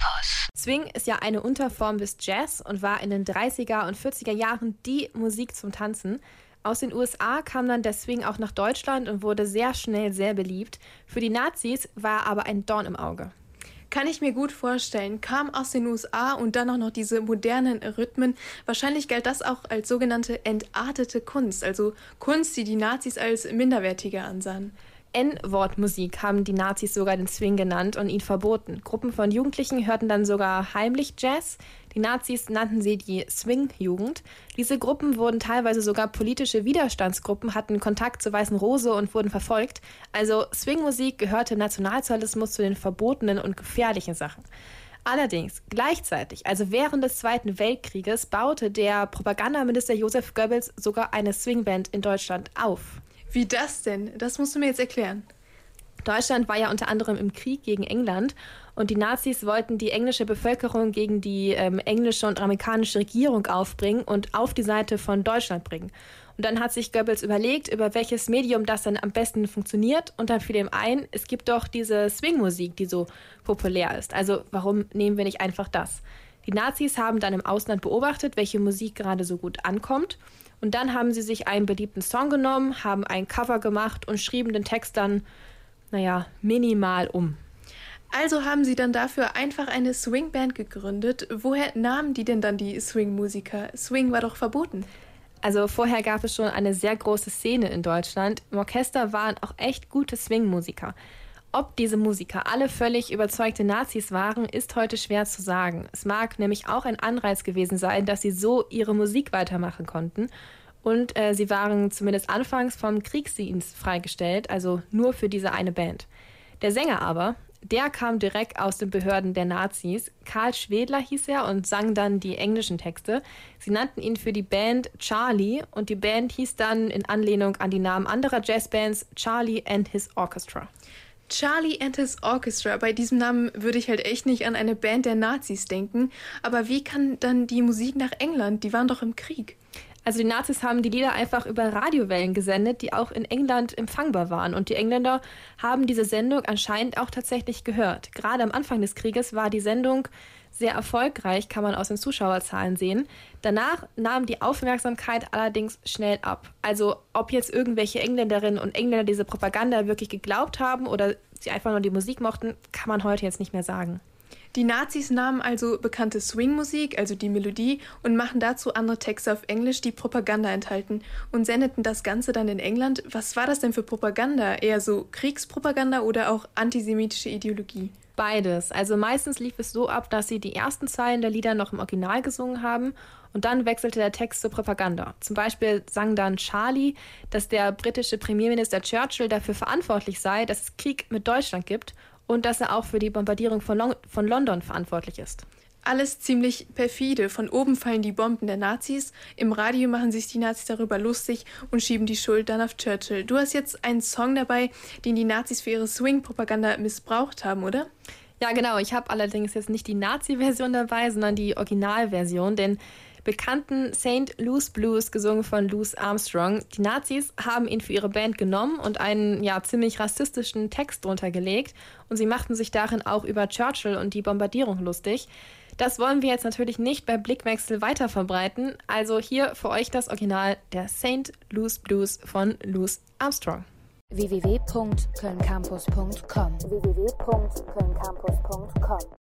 Campus. Swing ist ja eine Unterform des Jazz und war in den 30er und 40er Jahren die Musik zum Tanzen. Aus den USA kam dann der Swing auch nach Deutschland und wurde sehr schnell sehr beliebt. Für die Nazis war er aber ein Dorn im Auge. Kann ich mir gut vorstellen. Kam aus den USA und dann auch noch diese modernen Rhythmen. Wahrscheinlich galt das auch als sogenannte entartete Kunst, also Kunst, die die Nazis als minderwertiger ansahen. N-Wort-Musik haben die Nazis sogar den Swing genannt und ihn verboten. Gruppen von Jugendlichen hörten dann sogar heimlich Jazz. Die Nazis nannten sie die Swing-Jugend. Diese Gruppen wurden teilweise sogar politische Widerstandsgruppen, hatten Kontakt zur Weißen Rose und wurden verfolgt. Also Swing-Musik gehörte Nationalsozialismus zu den verbotenen und gefährlichen Sachen. Allerdings gleichzeitig, also während des Zweiten Weltkrieges, baute der Propagandaminister Josef Goebbels sogar eine Swingband in Deutschland auf. Wie das denn? Das musst du mir jetzt erklären. Deutschland war ja unter anderem im Krieg gegen England und die Nazis wollten die englische Bevölkerung gegen die ähm, englische und amerikanische Regierung aufbringen und auf die Seite von Deutschland bringen. Und dann hat sich Goebbels überlegt, über welches Medium das dann am besten funktioniert und dann fiel ihm ein, es gibt doch diese Swing-Musik, die so populär ist. Also warum nehmen wir nicht einfach das? Die Nazis haben dann im Ausland beobachtet, welche Musik gerade so gut ankommt und dann haben sie sich einen beliebten Song genommen, haben ein Cover gemacht und schrieben den Text dann, naja, minimal um. Also haben sie dann dafür einfach eine Swingband gegründet. Woher nahmen die denn dann die Swing-Musiker? Swing war doch verboten. Also vorher gab es schon eine sehr große Szene in Deutschland. Im Orchester waren auch echt gute Swing-Musiker. Ob diese Musiker alle völlig überzeugte Nazis waren, ist heute schwer zu sagen. Es mag nämlich auch ein Anreiz gewesen sein, dass sie so ihre Musik weitermachen konnten. Und äh, sie waren zumindest anfangs vom Kriegsdienst freigestellt, also nur für diese eine Band. Der Sänger aber, der kam direkt aus den Behörden der Nazis. Karl Schwedler hieß er und sang dann die englischen Texte. Sie nannten ihn für die Band Charlie und die Band hieß dann in Anlehnung an die Namen anderer Jazzbands Charlie and His Orchestra. Charlie and his Orchestra. Bei diesem Namen würde ich halt echt nicht an eine Band der Nazis denken. Aber wie kann dann die Musik nach England? Die waren doch im Krieg. Also die Nazis haben die Lieder einfach über Radiowellen gesendet, die auch in England empfangbar waren. Und die Engländer haben diese Sendung anscheinend auch tatsächlich gehört. Gerade am Anfang des Krieges war die Sendung sehr erfolgreich, kann man aus den Zuschauerzahlen sehen. Danach nahm die Aufmerksamkeit allerdings schnell ab. Also ob jetzt irgendwelche Engländerinnen und Engländer diese Propaganda wirklich geglaubt haben oder sie einfach nur die Musik mochten, kann man heute jetzt nicht mehr sagen. Die Nazis nahmen also bekannte Swing-Musik, also die Melodie, und machen dazu andere Texte auf Englisch, die Propaganda enthalten und sendeten das Ganze dann in England. Was war das denn für Propaganda? Eher so Kriegspropaganda oder auch antisemitische Ideologie? Beides. Also meistens lief es so ab, dass sie die ersten Zeilen der Lieder noch im Original gesungen haben und dann wechselte der Text zur Propaganda. Zum Beispiel sang dann Charlie, dass der britische Premierminister Churchill dafür verantwortlich sei, dass es Krieg mit Deutschland gibt und dass er auch für die Bombardierung von, Long von London verantwortlich ist. Alles ziemlich perfide. Von oben fallen die Bomben der Nazis, im Radio machen sich die Nazis darüber lustig und schieben die Schuld dann auf Churchill. Du hast jetzt einen Song dabei, den die Nazis für ihre Swing-Propaganda missbraucht haben, oder? Ja, genau. Ich habe allerdings jetzt nicht die Nazi-Version dabei, sondern die Originalversion, denn bekannten St. Louis Blues, gesungen von Louis Armstrong. Die Nazis haben ihn für ihre Band genommen und einen ja ziemlich rassistischen Text drunter gelegt und sie machten sich darin auch über Churchill und die Bombardierung lustig. Das wollen wir jetzt natürlich nicht bei Blickwechsel weiter verbreiten, also hier für euch das Original der St. Louis Blues von Louis Armstrong www.kölncampus.com www